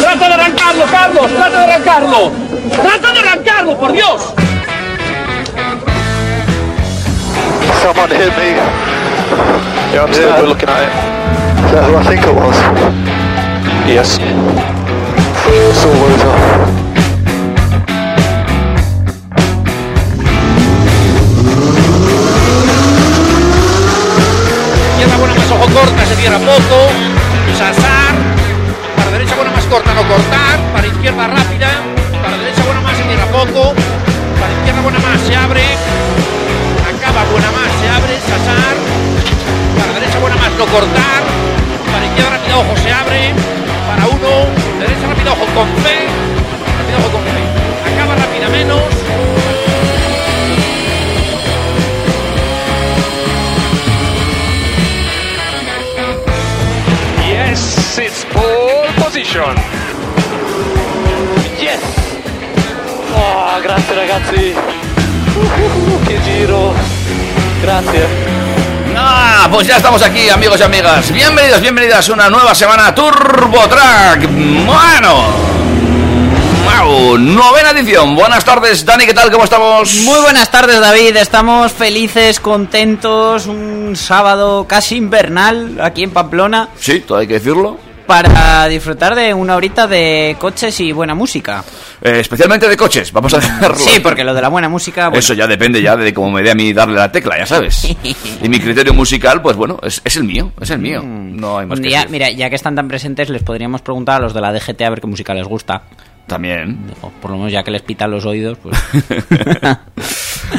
¡Trata de arrancarlo, Carlos! ¡Trata de arrancarlo! ¡Trata de arrancarlo, por Dios! Someone hit me. Yeah, I'm still looking at it. Is that who I think it was? Yes. It's all over. Pues ya estamos aquí, amigos y amigas. Bienvenidos, bienvenidas a una nueva semana Turbo Track. Bueno. Wow, novena edición. Buenas tardes, Dani, ¿qué tal? ¿Cómo estamos? Muy buenas tardes, David. Estamos felices, contentos. Un sábado casi invernal aquí en Pamplona Sí, todo hay que decirlo. Para disfrutar de una horita de coches y buena música. Eh, especialmente de coches, vamos a dejarlo. Sí, porque lo de la buena música. bueno, Eso ya depende ya de cómo me dé a mí darle la tecla, ya sabes. Y mi criterio musical, pues bueno, es, es el mío, es el mío. No hay más que decir. mira, ya que están tan presentes, les podríamos preguntar a los de la DGT a ver qué música les gusta. También. O por lo menos ya que les pitan los oídos, pues.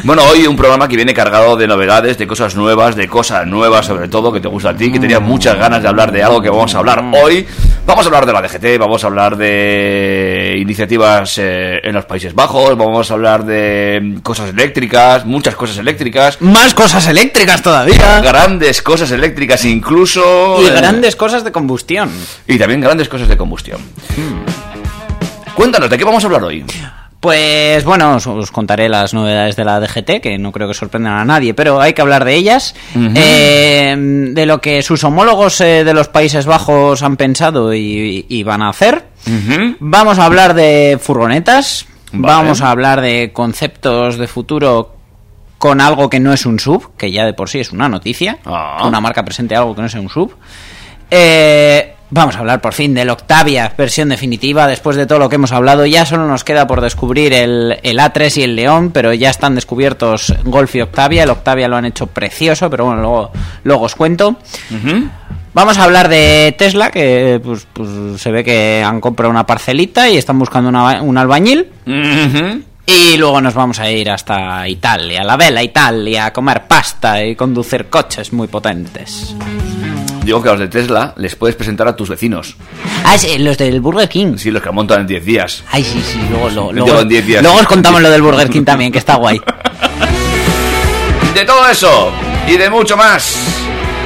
Bueno, hoy un programa que viene cargado de novedades, de cosas nuevas, de cosas nuevas sobre todo que te gusta a ti, que tenías muchas ganas de hablar de algo que vamos a hablar hoy. Vamos a hablar de la DGT, vamos a hablar de iniciativas eh, en los Países Bajos, vamos a hablar de cosas eléctricas, muchas cosas eléctricas, Más cosas eléctricas todavía. grandes cosas eléctricas incluso. Y eh, grandes cosas de combustión. y también grandes cosas de combustión. Cuéntanos, ¿de qué vamos a hablar hoy? Pues bueno, os, os contaré las novedades de la DGT, que no creo que sorprendan a nadie, pero hay que hablar de ellas, eh, de lo que sus homólogos eh, de los Países Bajos han pensado y, y van a hacer. Vamos a hablar de furgonetas, Vale. vamos a hablar de conceptos de futuro con algo que no es un sub, que ya de por sí es una noticia, Ah. una marca presente algo que no sea un sub. Eh, vamos a hablar por fin del Octavia, versión definitiva. Después de todo lo que hemos hablado, ya solo nos queda por descubrir el, el A3 y el León, pero ya están descubiertos Golf y Octavia. El Octavia lo han hecho precioso, pero bueno, luego, luego os cuento. Vamos a hablar de Tesla, que pues, pues, se ve que han comprado una parcelita y están buscando una- un albañil. Y luego nos vamos a ir hasta Italia, la vela Italia, a comer pasta y conducir coches muy potentes. Digo que a los de Tesla les puedes presentar a tus vecinos. Ah, sí, los del Burger King. Sí, los que montan en 10 días. Ay, sí, sí, luego, luego, en 10 días. luego os contamos lo del Burger King también, que está guay. De todo eso y de mucho más,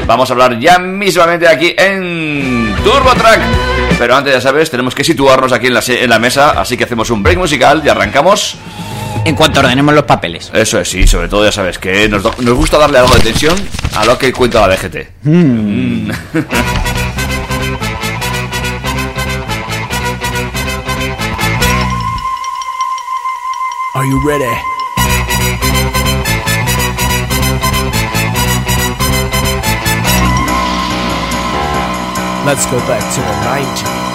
vamos a hablar ya mismamente aquí en TurboTrack. Pero antes, ya sabes, tenemos que situarnos aquí en la, en la mesa, así que hacemos un break musical y arrancamos. En cuanto ordenemos los papeles. Eso es, sí, sobre todo ya sabes que nos, gusta darle algo de tensión a lo que cuenta la DGT. Mm. Are you ready? Let's go back to the 90s.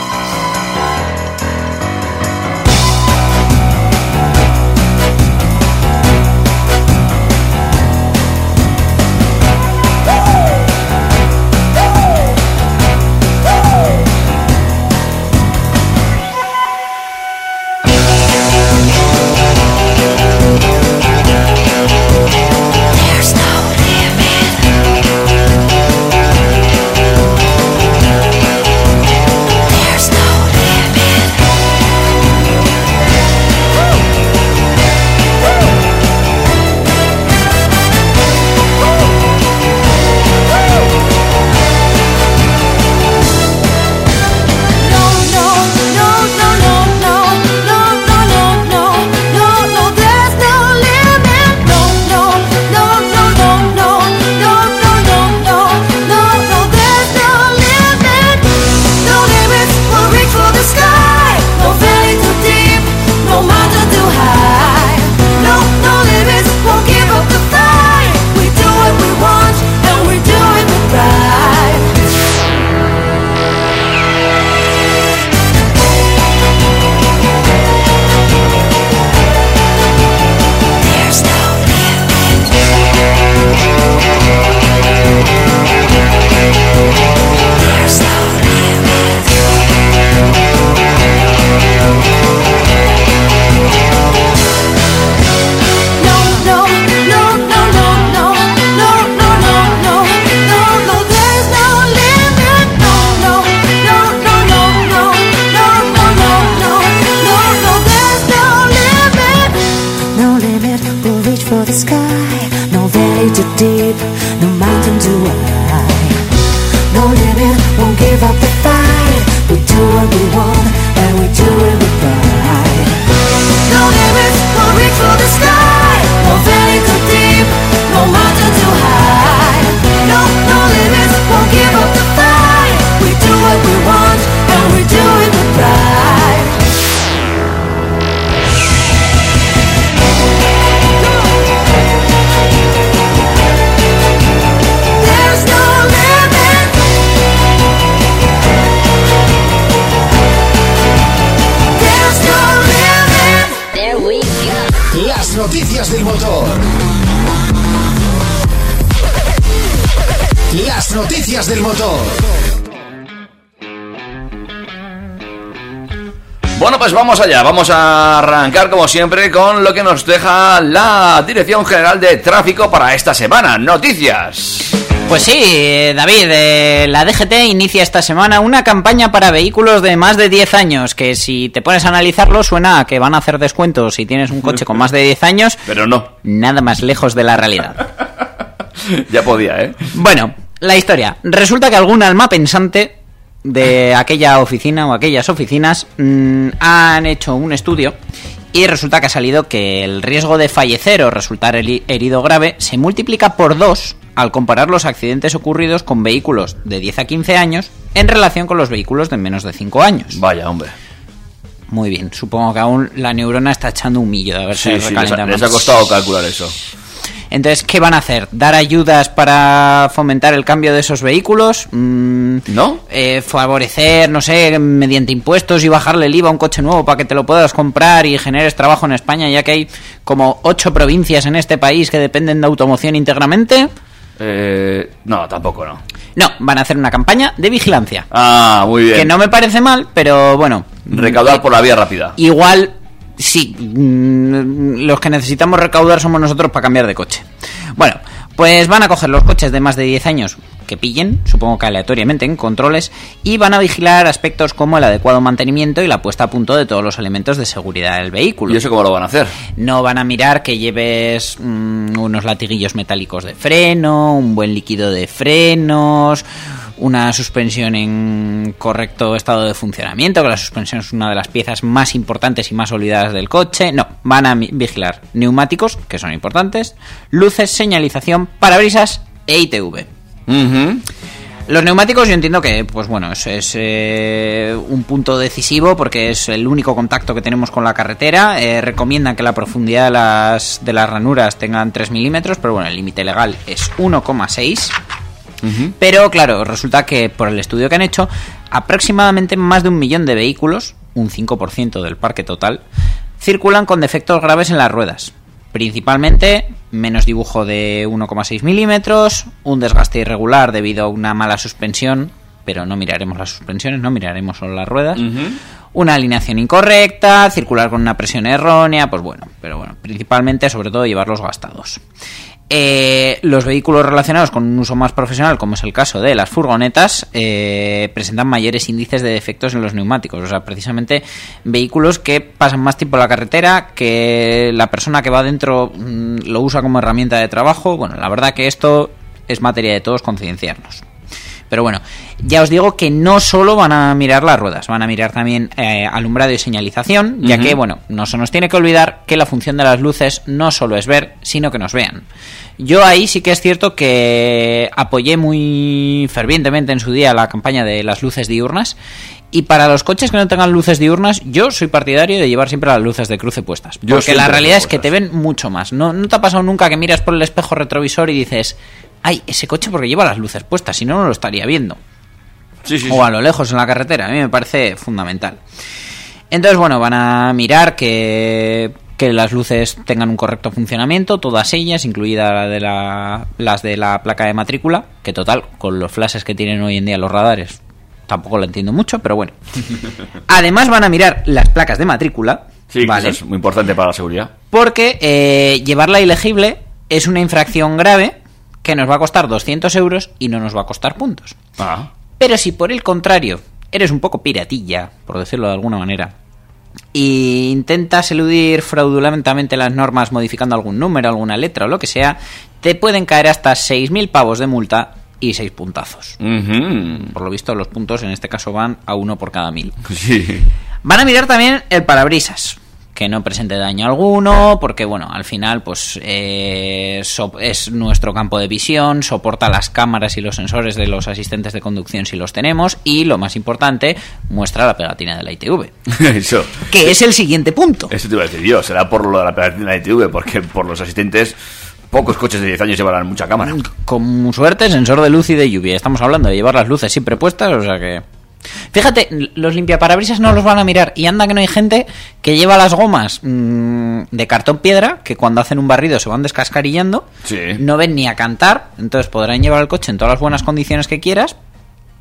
Noticias del motor. Bueno, pues vamos allá. Vamos a arrancar, como siempre, con lo que nos deja la Dirección General de Tráfico para esta semana. Noticias. Pues sí, eh, David, eh, la DGT inicia esta semana una campaña para vehículos de más de 10 años, que si te pones a analizarlo suena a que van a hacer descuentos si tienes un coche con más de 10 años, Pero no. nada más lejos de la realidad. Ya podía, ¿eh? Bueno, la historia. Resulta que algún alma pensante de aquella oficina o aquellas oficinas mm, han hecho un estudio y resulta que ha salido que el riesgo de fallecer o resultar heri- herido grave se multiplica por dos al comparar los accidentes ocurridos con vehículos de 10 a 15 años en relación con los vehículos de menos de 5 años. Vaya, hombre. Muy bien, supongo que aún la neurona está echando un millo de haberse Sí, sí, les ha, les ha costado calcular eso. Entonces, ¿qué van a hacer? ¿Dar ayudas para fomentar el cambio de esos vehículos? Mm, ¿No? eh, favorecer, no sé, mediante impuestos y bajarle el IVA a un coche nuevo para que te lo puedas comprar y generes trabajo en España, ya que hay como ocho provincias en este país que dependen de automoción íntegramente. Eh, no, tampoco no. No, van a hacer una campaña de vigilancia. Ah, muy bien. Que no me parece mal, pero bueno. Recaudar por la vía rápida. Igual, sí, mm, los que necesitamos recaudar somos nosotros para cambiar de coche. Bueno, pues van a coger los coches de más de 10 años que pillen, supongo que aleatoriamente en controles, y van a vigilar aspectos como el adecuado mantenimiento y la puesta a punto de todos los elementos de seguridad del vehículo. ¿Y eso cómo lo van a hacer? No van a mirar que lleves mm, unos latiguillos metálicos de freno, un buen líquido de frenos, una suspensión en correcto estado de funcionamiento, que la suspensión es una de las piezas más importantes y más olvidadas del coche. No, van a vigilar neumáticos, que son importantes, luces, señalización, parabrisas e ITV. Los neumáticos yo entiendo que, pues bueno, es, es, eh, un punto decisivo porque es el único contacto que tenemos con la carretera. Eh, recomiendan que la profundidad de las, de las ranuras tengan 3 milímetros, pero bueno, el límite legal es 1,6. Pero claro, resulta que por el estudio que han hecho, aproximadamente más de un millón de vehículos, un 5% del parque total, circulan con defectos graves en las ruedas. Principalmente menos dibujo de 1,6 milímetros, un desgaste irregular debido a una mala suspensión, pero no miraremos las suspensiones, no miraremos solo las ruedas. Una alineación incorrecta, circular con una presión errónea, pues bueno, pero bueno, principalmente sobre todo llevarlos gastados. Eh, los vehículos relacionados con un uso más profesional, como es el caso de las furgonetas, eh, presentan mayores índices de defectos en los neumáticos. O sea, precisamente vehículos que pasan más tiempo en la carretera, que la persona que va dentro mm, lo usa como herramienta de trabajo. Bueno, la verdad que esto es materia de todos concienciarnos. Pero bueno, ya os digo que no solo van a mirar las ruedas, van a mirar también eh, alumbrado y señalización, ya que, bueno, no se nos tiene que olvidar que la función de las luces no solo es ver, sino que nos vean. Yo ahí sí que es cierto que apoyé muy fervientemente en su día la campaña de las luces diurnas. Y para los coches que no tengan luces diurnas, yo soy partidario de llevar siempre las luces de cruce puestas. Yo Porque la realidad es que te ven mucho más. No, no te ha pasado nunca que miras por el espejo retrovisor y dices, ay, ese coche porque lleva las luces puestas, si no, no lo estaría viendo. Sí, sí, sí. O a lo lejos en la carretera, a mí me parece fundamental. Entonces, bueno, van a mirar que, que las luces tengan un correcto funcionamiento, todas ellas, incluida la de la, las de la placa de matrícula, que total, con los flashes que tienen hoy en día los radares, tampoco lo entiendo mucho, pero bueno. Además van a mirar las placas de matrícula, Sí, ¿vale? eso es muy importante para la seguridad. Porque eh, llevarla ilegible es una infracción grave que nos va a costar 200 euros y no nos va a costar puntos. Ah. Pero si por el contrario eres un poco piratilla, por decirlo de alguna manera, y intentas eludir fraudulentamente las normas modificando algún número, alguna letra o lo que sea, te pueden caer hasta 6.000 pavos de multa y 6 puntazos. Por lo visto, los puntos en este caso van a uno por cada mil. Sí. Van a mirar también el parabrisas, que no presente daño alguno, porque bueno, al final pues eh, so- es nuestro campo de visión, soporta las cámaras y los sensores de los asistentes de conducción si los tenemos, y lo más importante, muestra la pegatina de la ITV, Eso. que es el siguiente punto. Eso te iba a decir yo. Será por lo de la pegatina de ITV, porque por los asistentes, pocos coches de 10 años llevarán mucha cámara. Con suerte, sensor de luz y de lluvia. Estamos hablando de llevar las luces siempre puestas, o sea que... Fíjate, los limpiaparabrisas no los van a mirar. Y anda que no hay gente que lleva las gomas mm, de cartón piedra, que cuando hacen un barrido se van descascarillando. Sí. No ven ni a cantar, entonces podrán llevar el coche en todas las buenas condiciones que quieras,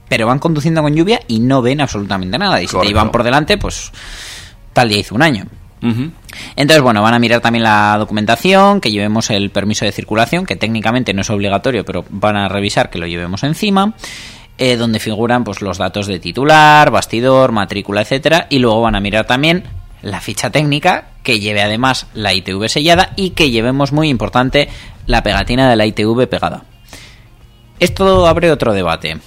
pero van conduciendo con lluvia y no ven absolutamente nada. Y si te iban por delante, pues tal día hizo un año. Entonces, bueno, van a mirar también la documentación, que llevemos el permiso de circulación, que técnicamente no es obligatorio, pero van a revisar que lo llevemos encima, eh, donde figuran pues los datos de titular, bastidor, matrícula, etcétera, y luego van a mirar también la ficha técnica, que lleve además la ITV sellada y que llevemos, muy importante, la pegatina de la ITV pegada. Esto abre otro debate.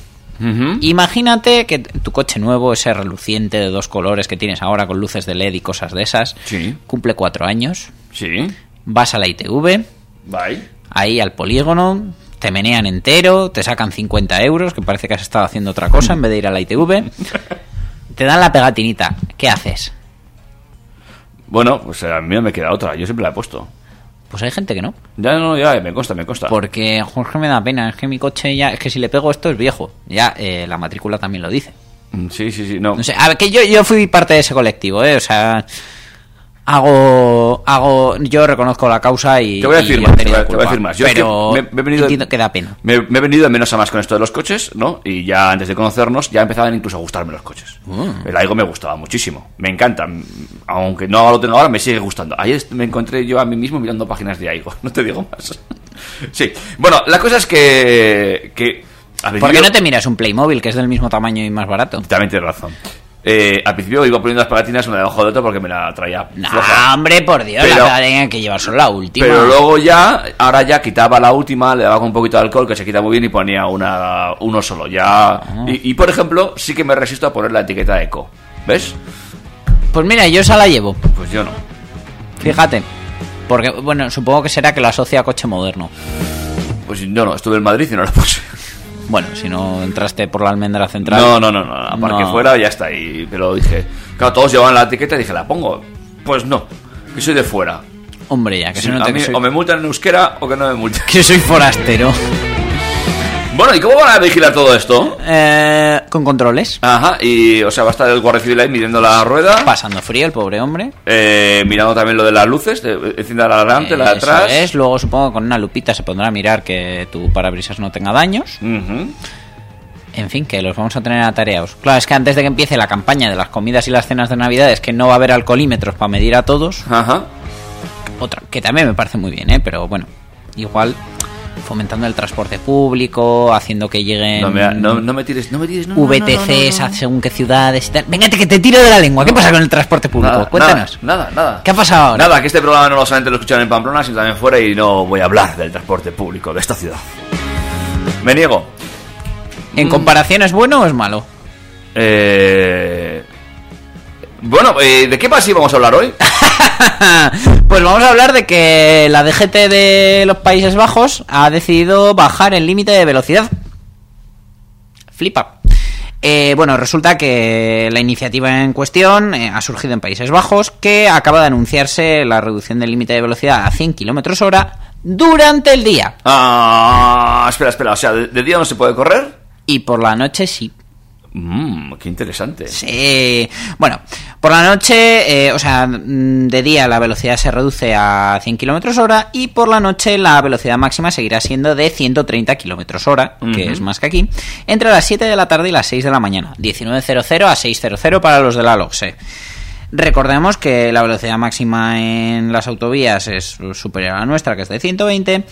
Imagínate que tu coche nuevo, ese reluciente de dos colores que tienes ahora con luces de LED y cosas de esas, Sí. cumple cuatro años, Sí. vas a la ITV, Bye. ahí al polígono, te menean entero, te sacan 50 euros, que parece que has estado haciendo otra cosa en vez de ir a la ITV, te dan la pegatinita, ¿qué haces? Bueno, pues a mí no me queda otra. Yo siempre la he puesto. Pues hay gente que no, Ya no, ya me consta, me consta. porque Jorge me da pena, es que mi coche ya, es que si le pego esto es viejo, ya eh, la matrícula también lo dice. Mm, Sí, sí, sí. No. No sé, a ver, que yo, yo fui parte de ese colectivo, ¿eh? O sea, hago, hago, yo reconozco la causa y... Te voy a decir más, te voy a- te voy a culpa, decir más. Yo es que pero me- me he venido- entiendo que da pena. Me, me he venido de menos a más con esto de los coches, ¿no? Y ya antes de conocernos, ya empezaban incluso a gustarme los coches. Mm. El Aigo me gustaba muchísimo. Me encanta. Aunque no lo tengo ahora, me sigue gustando. Ayer me encontré yo a mí mismo mirando páginas de Aigo. No te digo más. sí. Bueno, la cosa es que. que ¿Por qué no te miras un Playmobil que es del mismo tamaño y más barato? También tienes razón. Eh, al principio iba poniendo las pegatinas una debajo de otra porque me la traía No, floja. hombre, por Dios, Pero- la tenía que llevar solo la última. Pero luego ya, ahora ya quitaba la última, le daba con un poquito de alcohol, que se quita muy bien, y ponía una, uno solo. Ya. Ah. Y, y, por ejemplo, sí que me resisto a poner la etiqueta eco. ¿Ves? Pues mira, yo esa la llevo, Pues yo no. fíjate. Porque, bueno, supongo que será que la asocia a coche moderno. Pues yo no, estuve en Madrid y no la puse. Bueno, si no entraste por la almendra central. No, no, no, no. Aparte No. fuera ya está ahí. Pero dije, claro, todos llevaban la etiqueta y dije, ¿la pongo? Pues no, que soy de fuera. Hombre, ya, que Sí, se a note mí soy, O me multan en euskera o que no me multan. que soy forastero. Bueno, ¿y cómo van a vigilar todo esto? Eh, con controles. Ajá, y o sea, va a estar el guardia civil ahí midiendo la rueda. Pasando frío el pobre hombre. Eh, mirando también lo de las luces, de, encienda la de adelante, la de atrás. es. Luego supongo que con una lupita se pondrá a mirar que tu parabrisas no tenga daños. Ujú. En fin, que los vamos a tener atareados. Claro, es que antes de que empiece la campaña de las comidas y las cenas de Navidades, que no va a haber alcoholímetros para medir a todos, Ajá. otra, que también me parece muy bien, ¿eh? Pero bueno, igual fomentando el transporte público, haciendo que lleguen No me, no, no me tires, no me tires, no, VTCs a según qué ciudades y tal. Venga, que te tiro de la lengua. ¿Qué pasa con el transporte público? Nada, Cuéntanos. Nada, nada. ¿Qué ha pasado ahora? Nada, que este programa no solamente lo escuchan en Pamplona, sino también fuera y no voy a hablar del transporte público de esta ciudad. Me niego. ¿En comparación es bueno o es malo? Eh... Bueno, eh, ¿de qué más íbamos a hablar hoy? pues vamos a hablar de que la DGT de los Países Bajos ha decidido bajar el límite de velocidad. Flipa. Eh, bueno, resulta que la iniciativa en cuestión eh, ha surgido en Países Bajos, que acaba de anunciarse la reducción del límite de velocidad a 100 km hora durante el día. Ah, espera, espera, o sea, ¿de, de día no se puede correr? Y por la noche sí. Mmm, qué interesante. Sí. Bueno, por la noche, eh, o sea, mm, de día la velocidad se reduce a 100 km hora y por la noche la velocidad máxima seguirá siendo de 130 km hora, que es más que aquí, entre las 7 de la tarde y las 6 de la mañana. 19.00 a 6.00 para los de la LOXE. Recordemos que la velocidad máxima en las autovías es superior a la nuestra, que es de 120,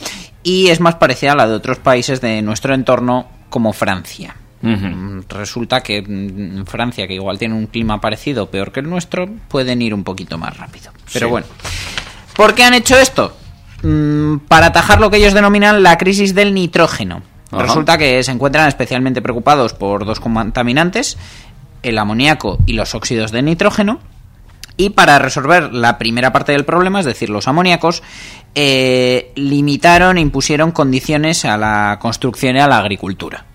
y es más parecida a la de otros países de nuestro entorno, como Francia. Mm, Resulta que mm, en Francia, que igual tiene un clima parecido, peor que el nuestro, pueden ir un poquito más rápido. Pero Sí. bueno, ¿por qué han hecho esto? Mm, Para atajar lo que ellos denominan la crisis del nitrógeno. Ajá. Resulta que se encuentran especialmente preocupados por dos contaminantes, el amoníaco y los óxidos de nitrógeno. Y para resolver la primera parte del problema, es decir, los amoníacos, eh, limitaron e impusieron condiciones a la construcción y a la agricultura.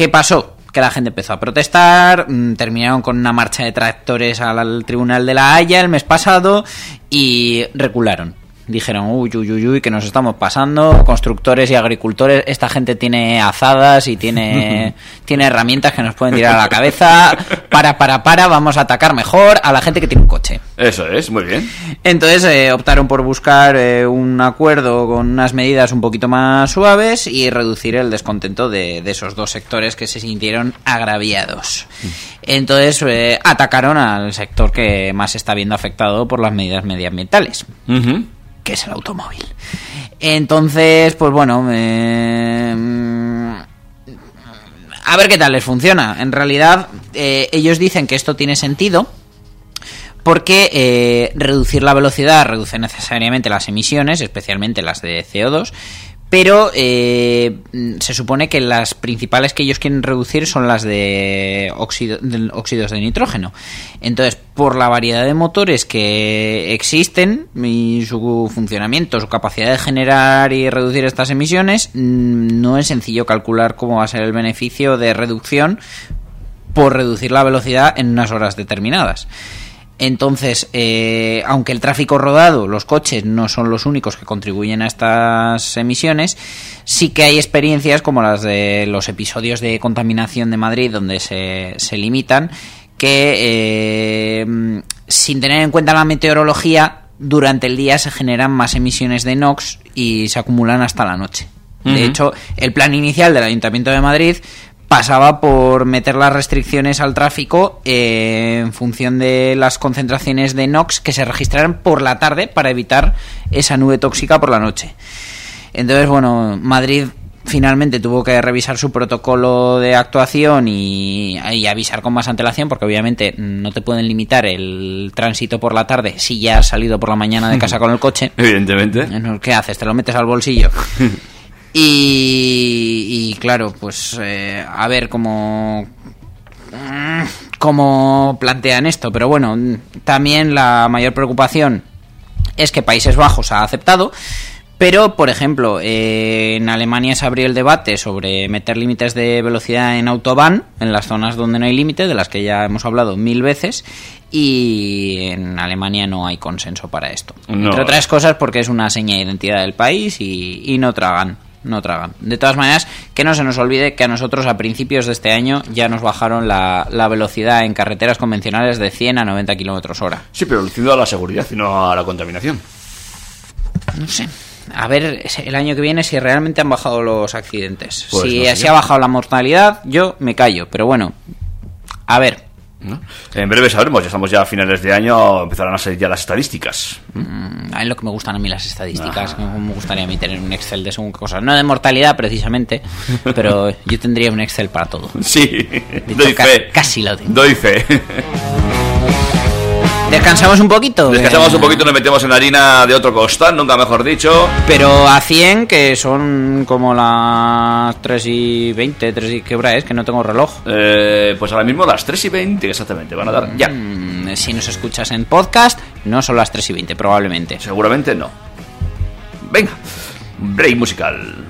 ¿Qué pasó? Que la gente empezó a protestar, mm, terminaron con una marcha de tractores al, al Tribunal de la Haya el mes pasado y recularon. Dijeron, uy, uy, uy, uy, que nos estamos pasando, constructores y agricultores, esta gente tiene azadas y tiene, tiene herramientas que nos pueden tirar a la cabeza, para, para, para, vamos a atacar mejor a la gente que tiene un coche. Eso es, muy bien. Entonces eh, optaron por buscar eh, un acuerdo con unas medidas un poquito más suaves y reducir el descontento de, de esos dos sectores que se sintieron agraviados. Entonces eh, atacaron al sector que más está viendo afectado por las medidas medioambientales Ujú. Que es el automóvil. Entonces, pues bueno, eh, a ver qué tal les funciona. En realidad, eh, ellos dicen que esto tiene sentido porque eh, reducir la velocidad reduce necesariamente las emisiones, especialmente las de CO2, pero eh, se supone que las principales que ellos quieren reducir son las de, óxido- de óxidos de nitrógeno. Entonces, por la variedad de motores que existen y su funcionamiento, su capacidad de generar y reducir estas emisiones, mm, no es sencillo calcular cómo va a ser el beneficio de reducción por reducir la velocidad en unas horas determinadas. Entonces, eh, aunque el tráfico rodado, los coches, no son los únicos que contribuyen a estas emisiones, sí que hay experiencias como las de los episodios de contaminación de Madrid, donde se, se limitan, que eh, sin tener en cuenta la meteorología, durante el día se generan más emisiones de NOx y se acumulan hasta la noche. De hecho, el plan inicial del Ayuntamiento de Madrid pasaba por meter las restricciones al tráfico eh, en función de las concentraciones de NOx que se registraran por la tarde para evitar esa nube tóxica por la noche. Entonces, bueno, Madrid finalmente tuvo que revisar su protocolo de actuación y, y avisar con más antelación porque obviamente no te pueden limitar el tránsito por la tarde si ya has salido por la mañana de casa con el coche. Evidentemente. ¿Qué haces? ¿Te lo metes al bolsillo? Y, y claro, pues eh, a ver cómo, mm, cómo plantean esto. Pero bueno, también la mayor preocupación es que Países Bajos ha aceptado. Pero, por ejemplo, eh, en Alemania se abrió el debate sobre meter límites de velocidad en autobahn, en las zonas donde no hay límite, de las que ya hemos hablado mil veces, y en Alemania no hay consenso para esto. No. Entre otras cosas porque es una seña de identidad del país y, y no tragan. No tragan. De todas maneras, que no se nos olvide que a nosotros a principios de este año ya nos bajaron la, la velocidad en carreteras convencionales de 100 a 90 kilómetros hora. Sí, pero luciendo a la seguridad y no a la contaminación. No sé. A ver el año que viene si realmente han bajado los accidentes. Pues si no sé así yo. ha bajado la mortalidad, yo me callo. Pero bueno, a ver. ¿No? En breve sabremos, ya estamos ya a finales de año, empezarán a salir ya las estadísticas. mm, A lo que me gustan a mí las estadísticas. como Me gustaría a mí tener un Excel de según cosas. No de mortalidad precisamente, pero yo tendría un Excel para todo. Sí, De doy hecho, ca- fe. casi lo tengo. Doy fe. Descansamos un poquito. Descansamos un poquito, nos metemos en la harina de otro costal, nunca mejor dicho. Pero a 100, que son como las 3 y 20, 3 y qué hora es, que no tengo reloj. Eh, pues ahora mismo las 3 y 20 exactamente, van a dar ya. Mm, si nos escuchas en podcast, no son las 3 y 20, probablemente. Seguramente no. Venga, break musical.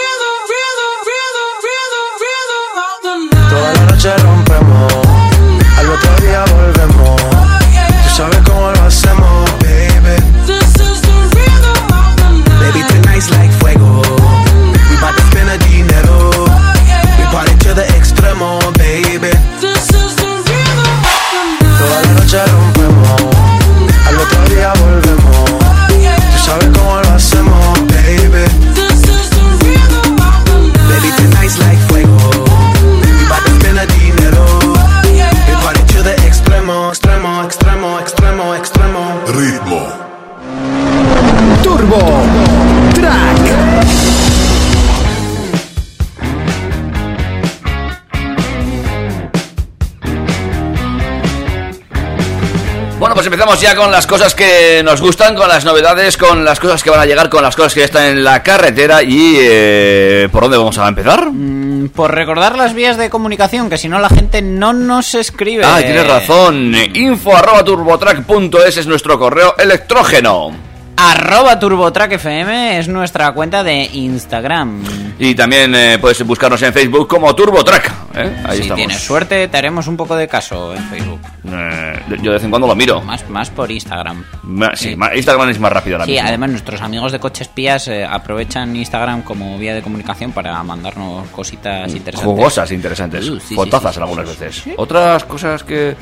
Ya con las cosas que nos gustan, con las novedades, con las cosas que van a llegar, con las cosas que ya están en la carretera y... eh, ¿Por dónde vamos a empezar? Mm, Por recordar las vías de comunicación, que si no la gente no nos escribe. Ah, tienes razón. Info arroba turbotrack.es es nuestro correo electrógeno. Arroba TurboTrack FM es nuestra cuenta de Instagram. Y también eh, puedes buscarnos en Facebook como TurboTrack. ¿eh? Ahí si estamos. tienes suerte, te haremos un poco de caso en Facebook. Eh, yo de vez en cuando lo miro. Más, más por Instagram. Ma- Sí, Instagram es más rápido Sí, además nuestros amigos de Coches Espías eh, aprovechan Instagram como vía de comunicación para mandarnos cositas interesantes. Jugosas, interesantes. Uh, sí, Fotazas sí, sí, algunas veces. Otras cosas que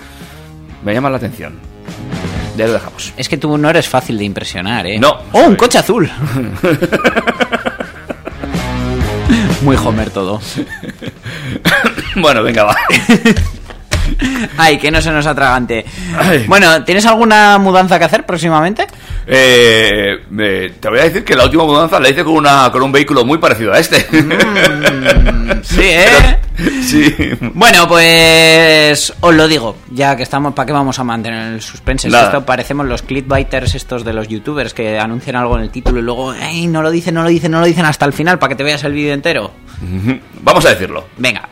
me llaman la atención. Ya lo dejamos. Es que tú no eres fácil de impresionar, ¿eh? No. ¡Oh, un coche azul! Muy Homer todo. bueno, venga, va. Ay, que no se nos atragante. Ay. Bueno, ¿tienes alguna mudanza que hacer próximamente? Eh, eh, te voy a decir que la última mudanza la hice con, una, con un vehículo muy parecido a este. Sí, ¿eh? sí. Bueno, pues os lo digo, ya que estamos, ¿para qué vamos a mantener el suspense? Es que Nada. Esto parecemos los clickbaiters estos de los youtubers que anuncian algo en el título y luego, no lo dicen, no lo dicen, no lo dicen hasta el final para que te veas el vídeo entero. Vamos a decirlo. Venga.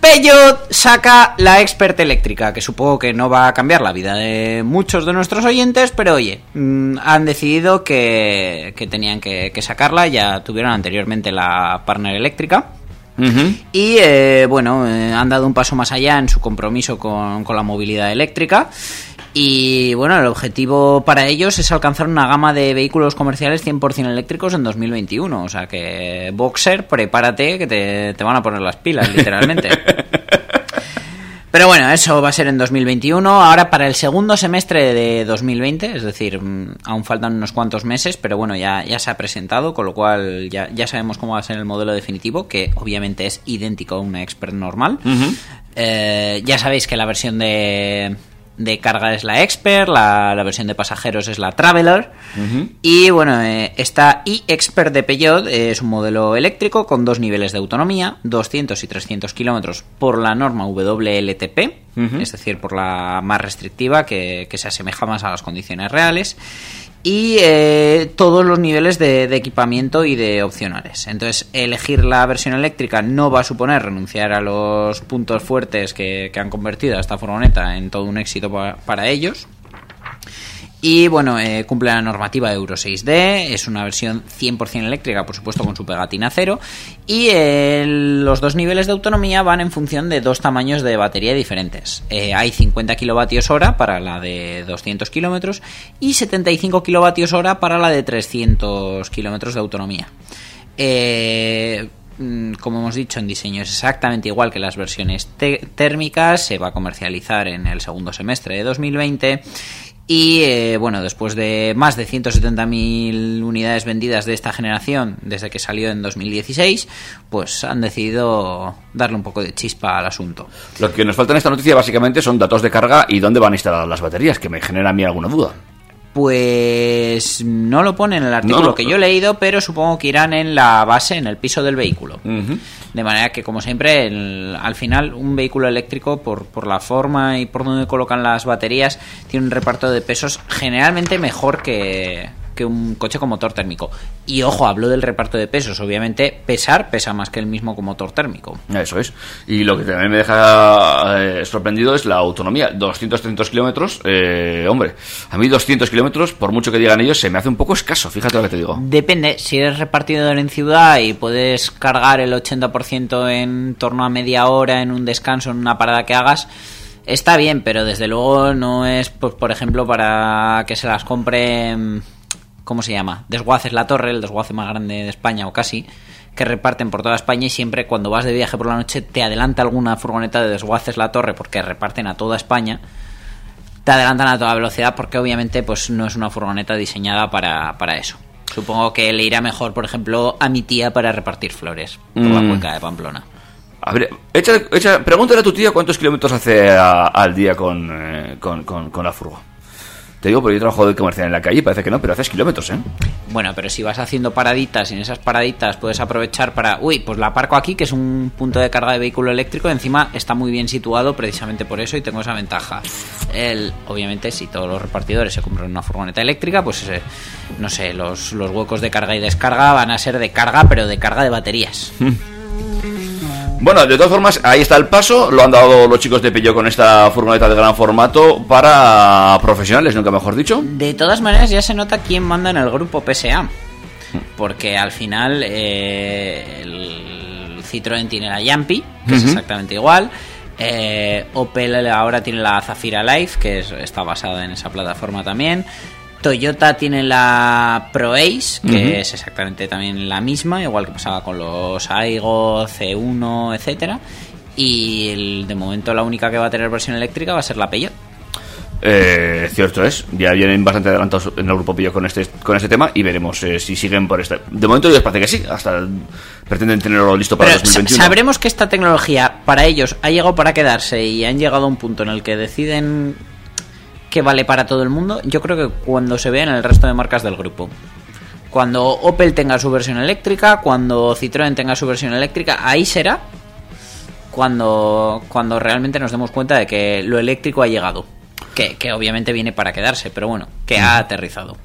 Peugeot saca la Expert eléctrica, que supongo que no va a cambiar la vida de muchos de nuestros oyentes, pero oye, mm, han decidido que, que tenían que, que sacarla, ya tuvieron anteriormente la Partner eléctrica. Y eh, bueno, eh, han dado un paso más allá en su compromiso con, con la movilidad eléctrica. Y bueno, el objetivo para ellos es alcanzar una gama de vehículos comerciales 100% eléctricos en 2021. O sea que, Boxer, prepárate que te, te van a poner las pilas, literalmente. Pero bueno, eso va a ser en 2021. Ahora para el segundo semestre de 2020, es decir, mm, aún faltan unos cuantos meses, pero bueno, ya, ya se ha presentado, con lo cual ya, ya sabemos cómo va a ser el modelo definitivo, que obviamente es idéntico a una Expert normal. Eh, ya sabéis que la versión de, de carga es la Expert, la, la versión de pasajeros es la Traveler. Y bueno, eh, esta e-Expert de Peugeot es un modelo eléctrico con dos niveles de autonomía, 200 y 300 kilómetros por la norma WLTP, es decir, por la más restrictiva que, que se asemeja más a las condiciones reales. Y eh, todos los niveles de, equipamiento y de opcionales. Entonces, elegir la versión eléctrica no va a suponer renunciar a los puntos fuertes que, que han convertido a esta furgoneta en todo un éxito pa- para ellos. Y bueno, eh, cumple la normativa Euro 6D, es una versión 100% eléctrica, por supuesto, con su pegatina cero. Y eh, los dos niveles de autonomía van en función de dos tamaños de batería diferentes. Eh, hay 50 kilovatios hora para la de 200 kilómetros y 75 kilovatios hora para la de 300 kilómetros de autonomía. Eh, mm, como hemos dicho, en diseño es exactamente igual que las versiones térmicas. Se va a comercializar en el segundo semestre de 2020. Y eh, bueno, después de más de 170.000 unidades vendidas de esta generación desde que salió en 2016, pues han decidido darle un poco de chispa al asunto. Lo que nos falta en esta noticia básicamente son datos de carga y dónde van instaladas las baterías, que me genera a mí alguna duda. Pues no lo pone en el artículo No, no. que yo he leído, pero supongo que irán en la base, en el piso del vehículo. De manera que, como siempre, el- al final un vehículo eléctrico, por, por la forma y por donde colocan las baterías, tiene un reparto de pesos generalmente mejor que, que un coche con motor térmico. Y ojo, hablo del reparto de pesos. Obviamente, pesar pesa más que el mismo con motor térmico. Eso es. Y lo que también me deja eh, sorprendido es la autonomía. 200-300 kilómetros. eh, hombre, a mí 200 kilómetros, por mucho que digan ellos, se me hace un poco escaso. Fíjate lo que te digo. Depende, si eres repartidor en ciudad y puedes cargar el 80% en torno a media hora en un descanso, en una parada que hagas, está bien, pero desde luego no es, pues, por ejemplo, para que se las compre, mm, ¿cómo se llama? Desguaces La Torre, el desguace más grande de España o casi, que reparten por toda España y siempre cuando vas de viaje por la noche te adelanta alguna furgoneta de desguaces La Torre porque reparten a toda España te adelantan a toda velocidad porque obviamente pues no es una furgoneta diseñada para, para eso. Supongo que le irá mejor, por ejemplo, a mi tía para repartir flores por la Mm. cuenca de Pamplona. A ver, echa, echa- pregúntale a tu tía cuántos kilómetros hace a- al día con, eh, con, con- con la furgo. Te digo, porque yo trabajo de comercial en la calle, parece que no, pero haces kilómetros, ¿eh? Bueno, pero si vas haciendo paraditas y en esas paraditas puedes aprovechar para, uy, pues la aparco aquí, que es un punto de carga de vehículo eléctrico, encima está muy bien situado precisamente por eso y tengo esa ventaja. El, obviamente, si todos los repartidores se compran una furgoneta eléctrica, pues eh, no sé, los, los huecos de carga y descarga van a ser de carga, pero de carga de baterías. Bueno, de todas formas, ahí está el paso. Lo han dado los chicos de Peugeot con esta furgoneta de gran formato para profesionales, nunca mejor dicho. De todas maneras, ya se nota quién manda en el grupo PSA. Porque al final eh, el Citroën tiene la Yampi, que es exactamente igual. Eh, Opel ahora tiene la Zafira Life, que es- está basada en esa plataforma también. Toyota tiene la Pro Ace, que es exactamente también la misma, igual que pasaba con los Aigo, C1, etcétera. Y el- de momento la única que va a tener versión eléctrica va a ser la Peugeot. Eh, cierto es, ya vienen bastante adelantados en el grupo Peugeot con este, con este tema y veremos eh, si siguen por este. De momento les parece que sí, hasta pretenden tenerlo listo para Pero sa- 2021. sabremos que esta tecnología para ellos ha llegado para quedarse y han llegado a un punto en el que deciden que vale para todo el mundo. Yo creo que cuando se vean el resto de marcas del grupo. Cuando Opel tenga su versión eléctrica, cuando Citroën tenga su versión eléctrica, ahí será cuando, cuando realmente nos demos cuenta de que lo eléctrico ha llegado. Que, que obviamente viene para quedarse, pero bueno, que ha aterrizado.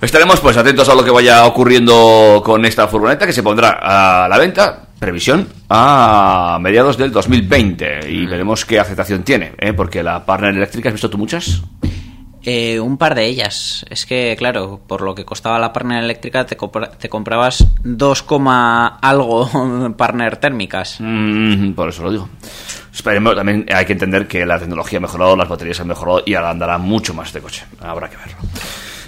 Estaremos pues atentos a lo que vaya ocurriendo con esta furgoneta que se pondrá a la venta, previsión, a mediados del 2020 y veremos qué aceptación tiene, ¿eh? porque la partner eléctrica, ¿has visto tú muchas? Eh, un par de ellas. Es que, claro, por lo que costaba la partner eléctrica, te, compra- te comprabas 2, coma algo partner térmicas. Mm, por eso lo digo. Esperemos, también hay que entender que la tecnología ha mejorado, las baterías han mejorado y ahora andará mucho más este coche. Habrá que verlo.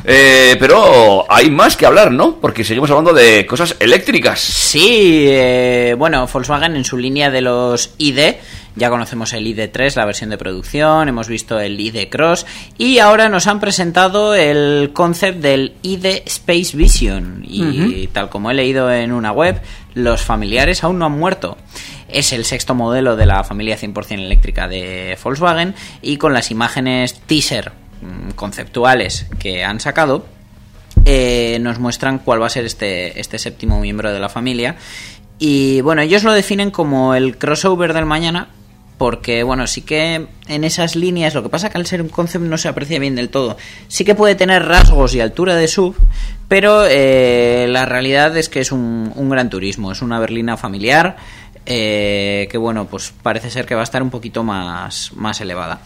Eh, pero hay más que hablar, ¿no? Porque seguimos hablando de cosas eléctricas. Sí, eh, bueno, Volkswagen en su línea de los ID, ya conocemos el ID3, la versión de producción, hemos visto el ID Cross y ahora nos han presentado el concept del ID Space Vision y tal como he leído en una web, los familiares aún no han muerto. Es el sexto modelo de la familia 100% eléctrica de Volkswagen y con las imágenes teaser conceptuales que han sacado, eh, nos muestran cuál va a ser este, este séptimo miembro de la familia. Y bueno, ellos lo definen como el crossover del mañana, porque bueno, sí que en esas líneas, lo que pasa que al ser un concept no se aprecia bien del todo. Sí que puede tener rasgos y altura de sub, pero eh, la realidad es que es un gran turismo, es una berlina familiar. Eh, que bueno, pues parece ser que va a estar un poquito más, más elevada.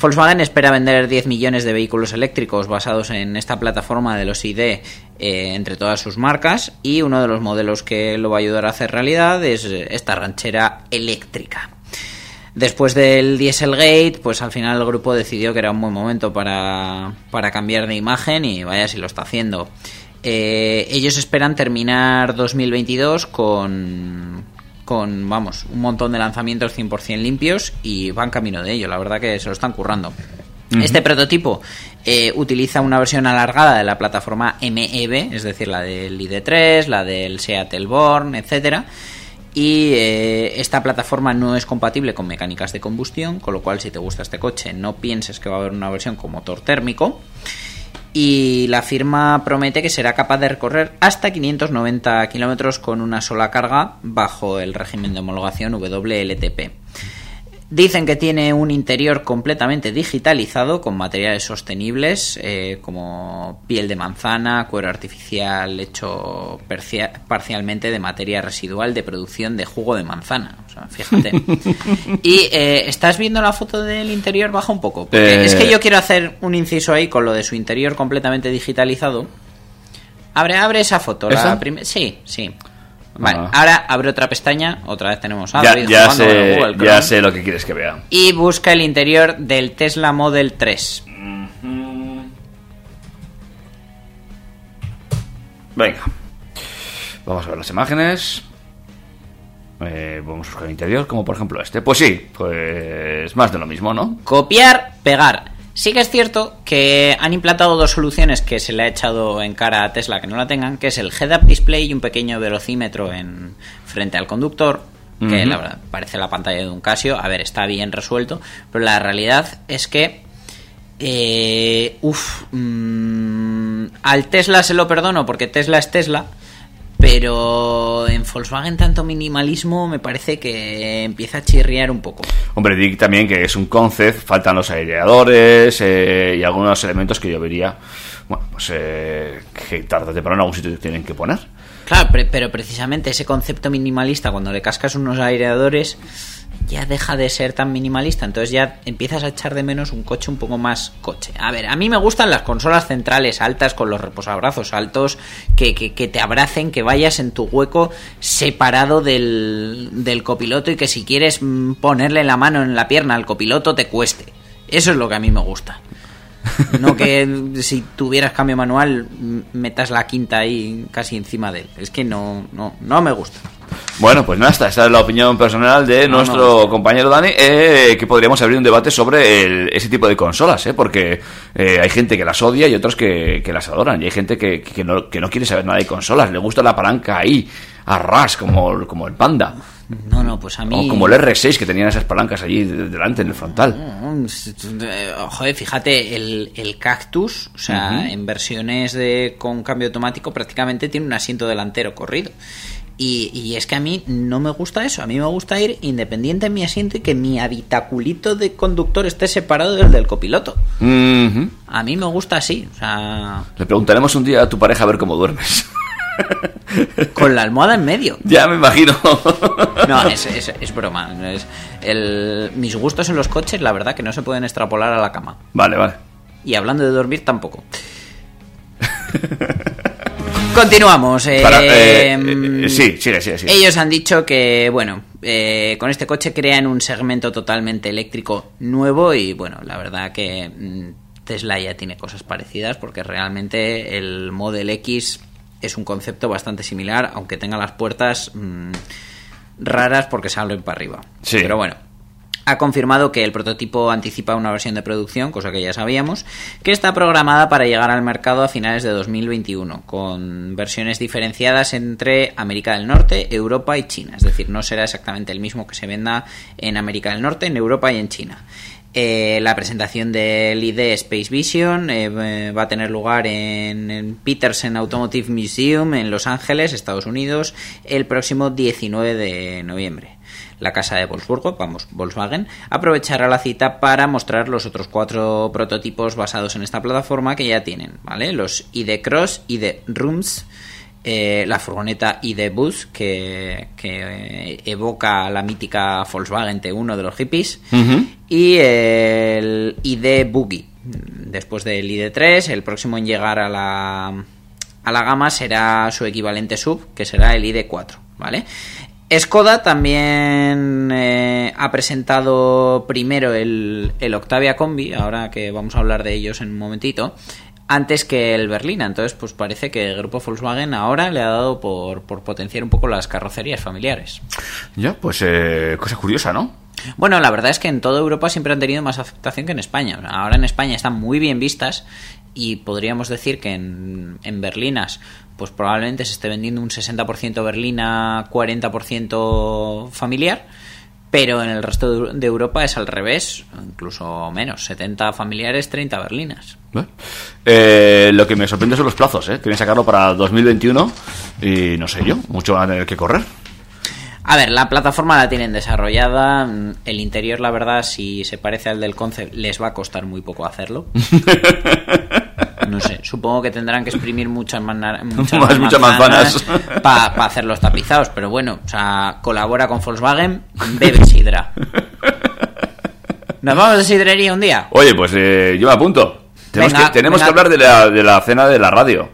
Volkswagen espera vender 10 millones de vehículos eléctricos basados en esta plataforma de los ID eh, entre todas sus marcas y uno de los modelos que lo va a ayudar a hacer realidad es esta ranchera eléctrica. Después del Dieselgate, pues al final el grupo decidió que era un buen momento para, para cambiar de imagen y vaya si lo está haciendo. Eh, ellos esperan terminar 2022 con, con, vamos, un montón de lanzamientos 100% limpios y van camino de ello. La verdad que se lo están currando. Este prototipo eh, utiliza una versión alargada de la plataforma MEB, es decir, la del ID3, la del Seat Elborn, etcétera. Y eh, esta plataforma no es compatible con mecánicas de combustión, con lo cual si te gusta este coche no pienses que va a haber una versión con motor térmico. Y la firma promete que será capaz de recorrer hasta 590 kilómetros con una sola carga bajo el régimen de homologación WLTP. Dicen que tiene un interior completamente digitalizado con materiales sostenibles eh, como piel de manzana, cuero artificial hecho parcialmente de materia residual de producción de jugo de manzana. O sea, fíjate. y eh, estás viendo la foto del interior, baja un poco. Porque Eh. es que yo quiero hacer un inciso ahí con lo de su interior completamente digitalizado. Abre, abre esa foto. la ¿Esa? prim- sí, sí. Vale, Ah. ahora abre otra pestaña. Otra vez tenemos ya, Android ya sé, Google ya sé lo que quieres que vea. Y busca el interior del Tesla Model 3. Venga. Vamos a ver las imágenes. Eh, vamos a buscar el interior, como por ejemplo este. Pues sí, pues más de lo mismo, ¿no? Copiar, pegar. Sí que es cierto que han implantado dos soluciones que se le ha echado en cara a Tesla que no la tengan, que es el head-up display y un pequeño velocímetro en frente al conductor, que la verdad parece la pantalla de un Casio. A ver, está bien resuelto, pero la realidad es que eh, uf, mm, al Tesla se lo perdono porque Tesla es Tesla, pero en Volkswagen tanto minimalismo me parece que empieza a chirriar un poco. Hombre, di también que es un concept, faltan los aireadores eh, y algunos elementos que yo vería, bueno, pues eh, que tarde o temprano en algún sitio tienen que poner. Claro, pero precisamente ese concepto minimalista, cuando le cascas unos aireadores, ya deja de ser tan minimalista. Entonces ya empiezas a echar de menos un coche un poco más coche. A ver, a mí me gustan las consolas centrales altas con los reposabrazos altos, que, que, que te abracen, que vayas en tu hueco separado del, del copiloto y que si quieres mm, ponerle la mano en la pierna al copiloto te cueste. Eso es lo que a mí me gusta. No que si tuvieras cambio manual metas la quinta ahí casi encima de él. Es que no, no, no me gusta. Bueno, pues nada, esta, esta es la opinión personal de No, nuestro no. compañero Dani, eh, que podríamos abrir un debate sobre el- ese tipo de consolas, ¿eh? porque eh, hay gente que las odia y otros que, que las adoran, y hay gente que, que no, que no quiere saber nada de consolas, le gusta la palanca ahí, a ras, como, como el Panda, No, no, pues a mí. o como el R6 que tenían esas palancas allí de- delante, en el frontal. Joder, fíjate, el, el Cactus, o sea, en versiones de con cambio automático prácticamente tiene un asiento delantero corrido. Y, y es que a mí no me gusta eso, a mí me gusta ir independiente en mi asiento y que mi habitaculito de conductor esté separado del del copiloto. A mí me gusta así, o sea, Le preguntaremos un día a tu pareja a ver cómo duermes. con la almohada en medio. ya me imagino. No, es, es, es broma. Es el, mis gustos en los coches, la verdad que no se pueden extrapolar a la cama. vale, vale. Y hablando de dormir, tampoco. Continuamos. eh, Para- eh, eh, sí, sigue, sigue, sigue. Ellos han dicho que, bueno, eh, con este coche crean un segmento totalmente eléctrico nuevo y, bueno, la verdad que mm, Tesla ya tiene cosas parecidas porque realmente el Model X es un concepto bastante similar, aunque tenga las puertas mm, raras porque se abren para arriba. Sí. Pero bueno, ha confirmado que el prototipo anticipa una versión de producción, cosa que ya sabíamos, que está programada para llegar al mercado a finales de 2021, con versiones diferenciadas entre América del Norte, Europa y China. Es decir, no será exactamente el mismo que se venda en América del Norte, en Europa y en China. Eh, la presentación del ID Space Vision eh, eh, va a tener lugar en, en Peterson Automotive Museum en Los Ángeles, Estados Unidos, el próximo 19 de noviembre. La casa de Wolfsburgo, vamos, Volkswagen, aprovechará la cita para mostrar los otros cuatro prototipos basados en esta plataforma que ya tienen, ¿vale? Los ID Cross, ID Rooms, eh, la furgoneta ID Bus, que, que eh, evoca la mítica Volkswagen T1 de los hippies, y el ID Buggy. Después del ID3, el próximo en llegar a la, a la gama será su equivalente sub, que será el ID4, ¿vale? Skoda también eh, ha presentado primero el, el Octavia Combi, ahora que vamos a hablar de ellos en un momentito, antes que el Berlina. Entonces, pues parece que el grupo Volkswagen ahora le ha dado por, por potenciar un poco las carrocerías familiares. Ya, pues eh, cosa curiosa, ¿no? Bueno, la verdad es que en toda Europa siempre han tenido más aceptación que en España. Ahora en España están muy bien vistas y podríamos decir que en, en berlinas pues probablemente se esté vendiendo un 60% berlina, 40% familiar, pero en el resto de- Europa es al revés, incluso menos, 70 familiares, 30 berlinas. ¿Eh? Eh, lo que me sorprende son los plazos, ¿eh? Quieren sacarlo para 2021 y no sé yo, mucho van a tener que correr. A ver, la plataforma la tienen desarrollada, mm, el interior la verdad si se parece al del concept les va a costar muy poco hacerlo. No sé, supongo que tendrán que exprimir muchas, mana- muchas, Más- muchas manzanas. para hacer los tapizados, pero bueno, o sea, colabora con Volkswagen, bebe sidra. ¿Nos vamos de sidrería un día? Oye, pues eh, yo me apunto. Tenemos, Venga, que, tenemos venga. que hablar de la, de la cena de la radio,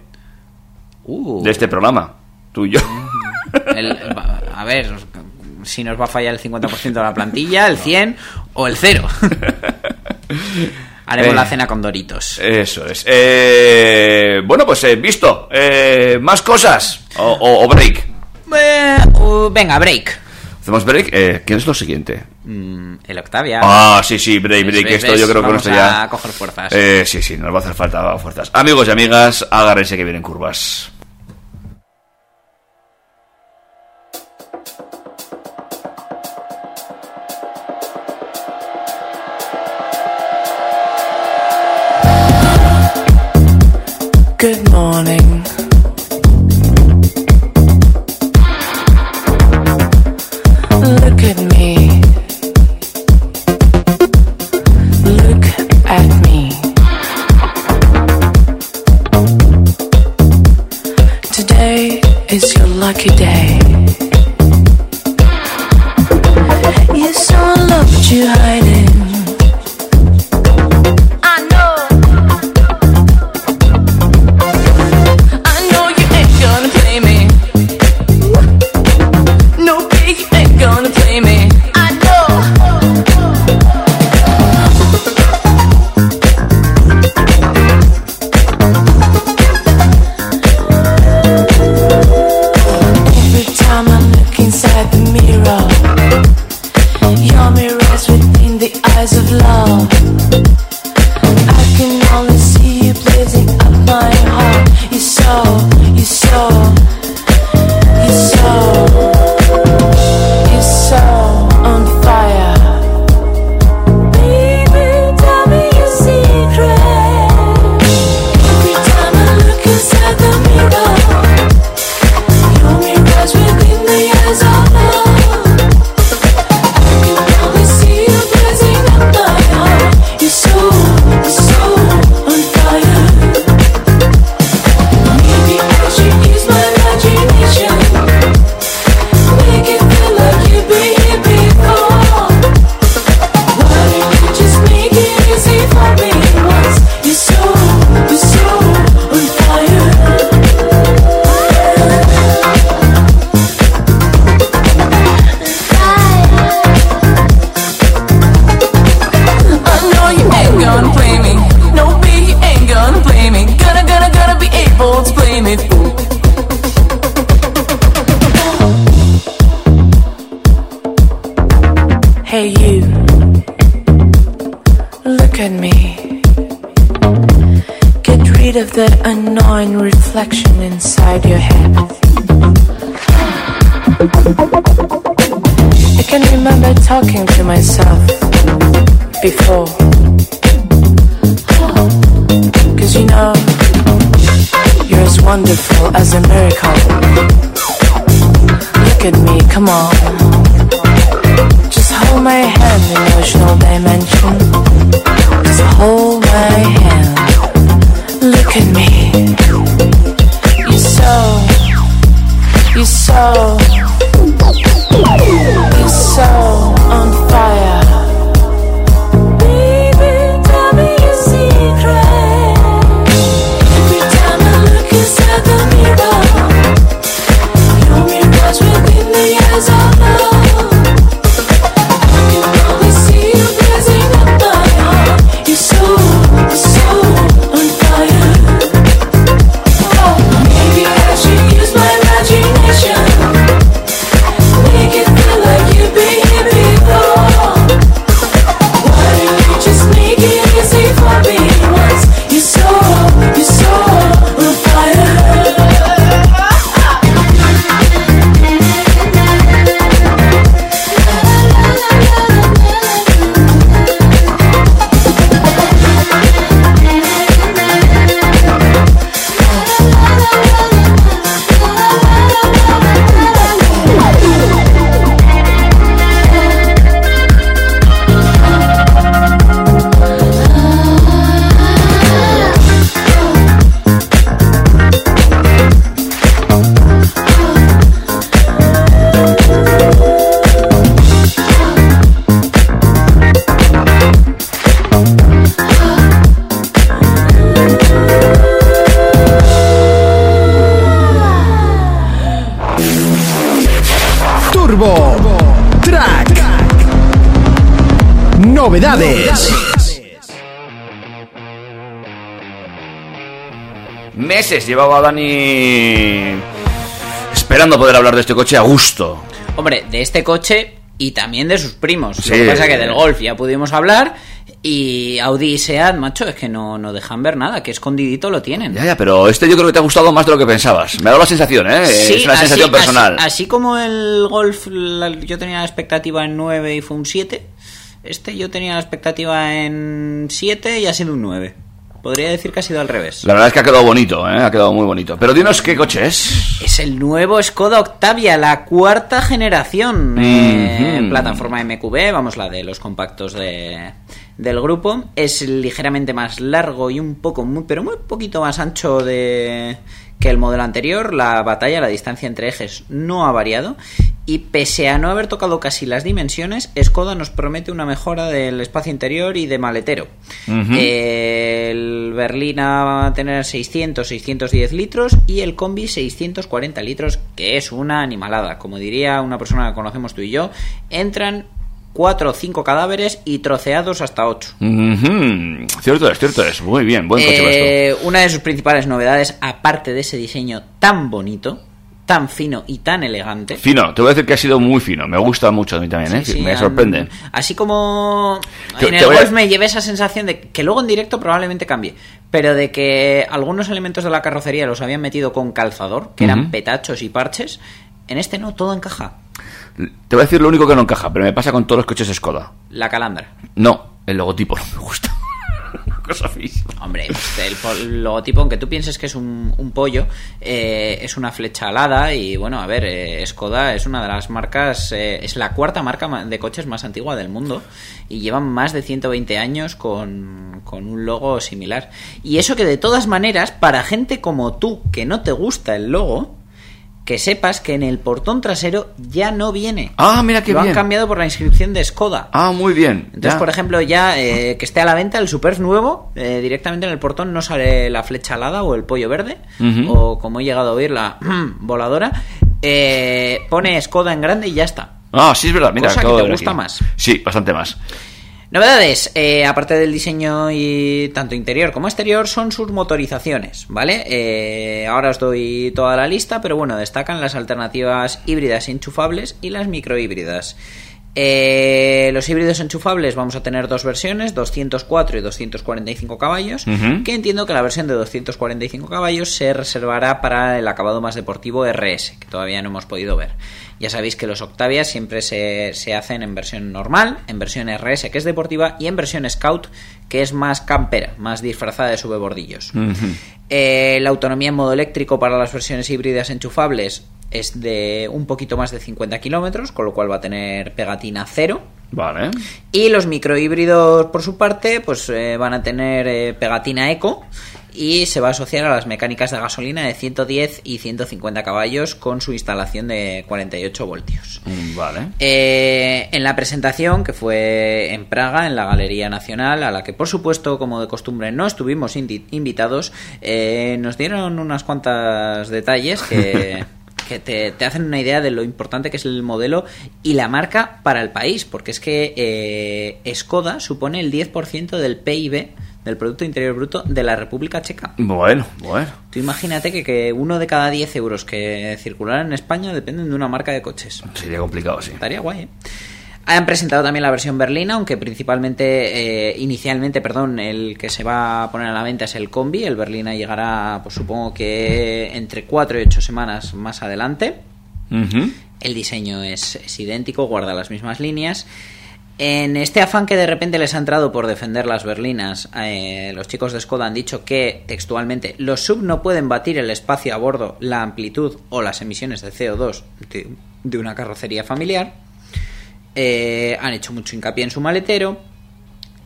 Uh, de este programa. Tú y yo. el- a ver, si nos va a fallar el 50% de la plantilla, el 100 o el 0. Haremos Eh. la cena con Doritos. Eso es. Eh, bueno, pues eh, visto. Eh, más cosas. O, o- o break. Eh, uh, venga, break. Hacemos break. Eh, ¿Qué es lo siguiente? Mm, el Octavia. Ah, sí, sí, break, ¿Ves, break. Esto yo creo que con esto ya. a coger fuerzas. Eh, sí, sí, nos va a hacer falta fuerzas. Amigos y amigas, agárrense que vienen curvas. Good morning. in me. Get rid of that annoying reflection inside your head. I can remember talking to myself before. Cause you know, you're as wonderful as a miracle. Look at me, come on. Just hold my hand in emotional dimension. Hold my hand. Look at me. You're so, you're so, you're so on Meses llevaba Dani esperando poder hablar de este coche a gusto. Hombre, de este coche y también de sus primos. Sí. Lo que pasa es que del Golf ya pudimos hablar y Audi y Seat, macho, es que no, no dejan ver nada, que escondidito lo tienen. Ya, ya, pero este yo creo que te ha gustado más de lo que pensabas. Me ha dado la sensación, ¿eh? Sí, es una así- sensación personal. Así, así como el Golf, la- yo tenía la expectativa en 9 y fue un 7, este yo tenía la expectativa en 7 y ha sido un 9. Podría decir que ha sido al revés. La verdad es que ha quedado bonito, ¿eh? Ha quedado muy bonito. Pero dinos qué coche es. Es el nuevo Skoda Octavia, la cuarta generación. eh, plataforma MQB, vamos, la de los compactos de, del grupo. Es ligeramente más largo y un poco, muy, pero muy poquito más ancho de que el modelo anterior. La batalla, la distancia entre ejes no ha variado. Y pese a no haber tocado casi las dimensiones, Skoda nos promete una mejora del espacio interior y de maletero. El Berlina va a tener 600, 610 litros y el Combi 640 litros, que es una animalada. Como diría una persona que conocemos tú y yo, entran 4 o 5 cadáveres y troceados hasta 8. Ujú. Cierto es, cierto es. Muy bien, buen coche Eh, una de sus principales novedades, aparte de ese diseño tan bonito, tan fino y tan elegante, Fino, te voy a decir que ha sido muy fino. Me gusta mucho a mí también, ¿eh? Sí, sí, me sorprende. Así como en el a- Golf me llevé esa sensación de que luego en directo probablemente cambie, pero de que algunos elementos de la carrocería los habían metido con calzador, que eran petachos y parches, en este no, todo encaja. Te voy a decir lo único que no encaja, pero me pasa con todos los coches Skoda. La calandra. No, el logotipo no me gusta. Hombre, el, po- el logotipo, aunque tú pienses que es un, pollo, eh, es una flecha alada y bueno, a ver, eh, Skoda es una de las marcas, eh, es la cuarta marca ma- de coches más antigua del mundo y llevan más de 120 años con, con un logo similar. Y eso que de todas maneras, para gente como tú que no te gusta el logo, que sepas que en el portón trasero ya no viene. Ah, mira qué Lo bien. han cambiado por la inscripción de Skoda. Ah, muy bien. Entonces, ya. por ejemplo, ya eh, que esté a la venta el Superf nuevo, eh, directamente en el portón no sale la flecha alada o el pollo verde, o como he llegado a oír, la voladora. eh, pone Skoda en grande y ya está. Ah, sí, es verdad. Mira, Cosa que te gusta aquí. más. Sí, bastante más. Novedades, eh, aparte del diseño y tanto interior como exterior, son sus motorizaciones, ¿vale? Eh, ahora os doy toda la lista, pero bueno, destacan las alternativas híbridas enchufables y las microhíbridas. Eh, los híbridos enchufables vamos a tener dos versiones, 204 y 245 caballos, que entiendo que la versión de 245 caballos se reservará para el acabado más deportivo RS, que todavía no hemos podido ver. Ya sabéis que los Octavia siempre se, se hacen en versión normal, en versión RS que es deportiva y en versión Scout que es más campera, más disfrazada de subebordillos. Eh, la autonomía en modo eléctrico para las versiones híbridas enchufables es de un poquito más de 50 kilómetros, con lo cual va a tener pegatina cero. Vale. Y los microhíbridos, por su parte, pues eh, van a tener eh, pegatina eco y se va a asociar a las mecánicas de gasolina de 110 y 150 caballos con su instalación de 48 voltios. Mm, Vale. Eh, en la presentación, que fue en Praga, en la Galería Nacional, a la que por supuesto, como de costumbre, no estuvimos invitados, eh, nos dieron unas cuantas detalles que, que te, te hacen una idea de lo importante que es el modelo y la marca para el país, porque es que eh, Skoda supone el 10% del PIB, del Producto Interior Bruto, de la República Checa. Bueno, bueno. Tú imagínate que, que uno de cada 10 euros que circularan en España dependen de una marca de coches. Sería complicado, sí. Estaría guay, ¿eh? Han presentado también la versión berlina, aunque principalmente, eh, inicialmente, perdón, el que se va a poner a la venta es el combi. El berlina llegará, pues supongo que entre 4 y 8 semanas más adelante. El diseño es, es idéntico, guarda las mismas líneas. En este afán que de repente les ha entrado por defender las berlinas, eh, los chicos de Skoda han dicho que textualmente los sub no pueden batir el espacio a bordo, la amplitud o las emisiones de CO2 de, una carrocería familiar. Eh, han hecho mucho hincapié en su maletero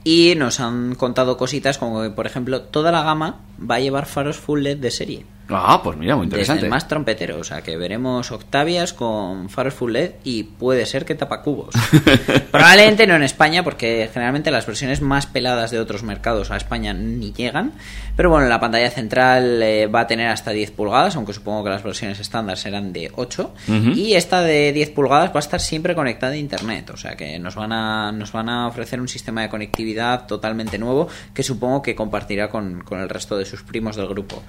y nos han contado cositas como que, por ejemplo, toda la gama va a llevar faros full LED de serie. Ah, pues mira, muy Desde interesante. el más trompetero, o sea que veremos Octavias con faros full LED y puede ser que tapacubos. Probablemente no en España, porque generalmente las versiones más peladas de otros mercados a España ni llegan. Pero bueno, la pantalla central eh, va a tener hasta 10 pulgadas, aunque supongo que las versiones estándar serán de 8. Ujú. Y esta de 10 pulgadas va a estar siempre conectada a internet, o sea que nos van a, nos van a ofrecer un sistema de conectividad totalmente nuevo que supongo que compartirá con, con el resto de sus primos del grupo.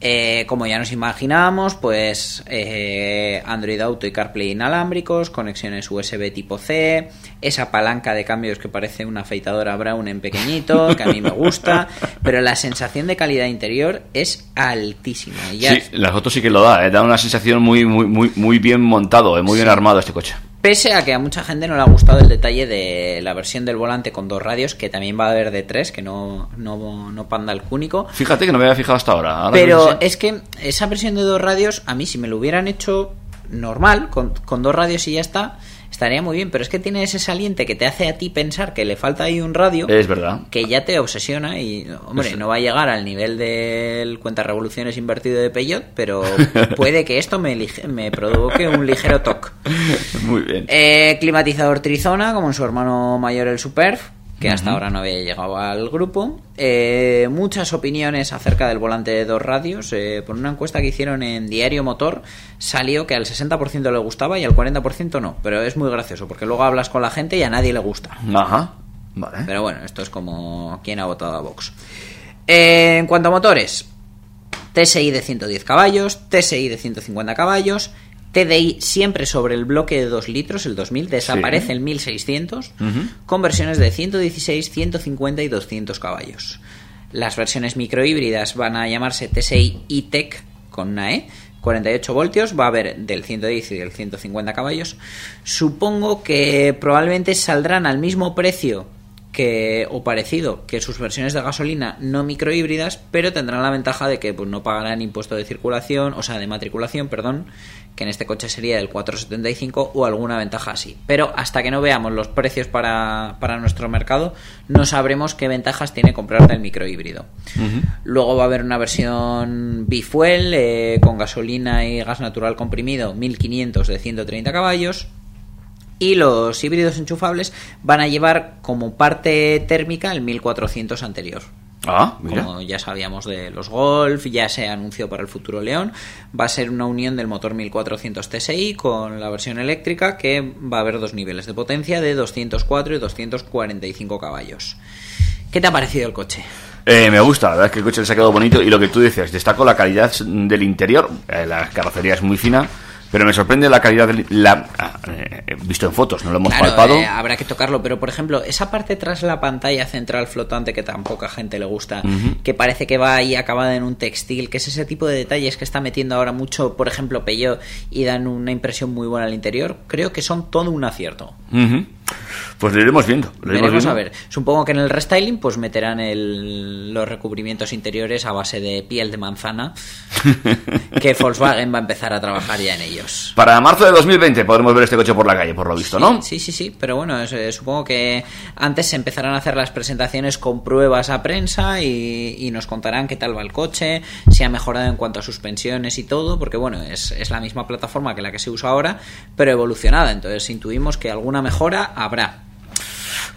Eh, como ya nos imaginábamos, pues eh, Android Auto y CarPlay inalámbricos, conexiones USB tipo C, esa palanca de cambios que parece una afeitadora Brown en pequeñito, que a mí me gusta, pero la sensación de calidad interior es altísima. Ya Sí, la foto sí que lo da, eh, da una sensación muy, muy, muy, muy bien montado, eh, muy bien armado este coche. Pese a que a mucha gente no le ha gustado el detalle de la versión del volante con dos radios, que también va a haber de tres, que no, no, no panda el cúnico. Fíjate que no me había fijado hasta ahora. Ahora Pero es que esa versión de dos radios, a mí si me lo hubieran hecho normal, con, con dos radios y ya está, estaría muy bien. Pero es que tiene ese saliente que te hace a ti pensar que le falta ahí un radio. Es verdad. Que ya te obsesiona y, hombre, Es- no va a llegar al nivel del cuenta revoluciones invertido de Peugeot, pero puede que esto me, me provoque un ligero toque. Muy bien. Eh, climatizador Trizona, como en su hermano mayor el Superf, que hasta ahora no había llegado al grupo. Eh, muchas opiniones acerca del volante de dos radios. Eh, por una encuesta que hicieron en Diario Motor, salió que al 60% le gustaba y al 40% no. Pero es muy gracioso, porque luego hablas con la gente y a nadie le gusta. Ajá. Vale. Pero bueno, esto es como quien ha votado a Vox. Eh, en cuanto a motores, TSI de 110 caballos, TSI de 150 caballos, TDI siempre sobre el bloque de 2 litros, el 2000, desaparece Sí. el 1600, Ujú. con versiones de 116, 150 y 200 caballos. Las versiones microhíbridas van a llamarse TSI E-Tech con una E, 48 voltios, va a haber del 110 y del 150 caballos. Supongo que probablemente saldrán al mismo precio que o parecido que sus versiones de gasolina no microhíbridas, pero tendrán la ventaja de que pues, no pagarán impuesto de circulación, o sea, de matriculación, perdón, que en este coche sería del 475 o alguna ventaja así. Pero hasta que no veamos los precios para, para nuestro mercado, no sabremos qué ventajas tiene comprarte el microhíbrido. Luego va a haber una versión bifuel eh, con gasolina y gas natural comprimido, 1500 de 130 caballos. Y los híbridos enchufables van a llevar como parte térmica el 1400 anterior. Ah, mira. Como ya sabíamos de los Golf, ya se anunció para el futuro León, va a ser una unión del motor 1400 TSI con la versión eléctrica que va a haber dos niveles de potencia de 204 y 245 caballos. ¿Qué te ha parecido el coche? Eh, me gusta, la verdad es que el coche les ha quedado bonito y lo que tú dices, destaco la calidad del interior, eh, la carrocería es muy fina, Pero me sorprende la calidad del... La, ah, eh, visto en fotos, no lo hemos Claro, palpado. eh, habrá que tocarlo, pero por ejemplo, esa parte tras la pantalla central flotante que tan poca gente le gusta, que parece que va ahí acabada en un textil, que es ese tipo de detalles que está metiendo ahora mucho, por ejemplo, Peugeot y dan una impresión muy buena al interior, creo que son todo un acierto. Ujú. Pues lo iremos viendo. Lo iremos viendo. a ver. Supongo que en el restyling pues meterán el- los recubrimientos interiores a base de piel de manzana, que Volkswagen va a empezar a trabajar ya en ellos. Para marzo de 2020 podremos ver este coche por la calle, por lo visto, ¿no? Sí, sí, sí, pero bueno, es- eh, supongo que antes se empezarán a hacer las presentaciones con pruebas a prensa y, y nos contarán qué tal va el coche, si ha mejorado en cuanto a suspensiones y todo, porque bueno, es, es la misma plataforma que la que se usa ahora, pero evolucionada, entonces intuimos que alguna mejora habrá.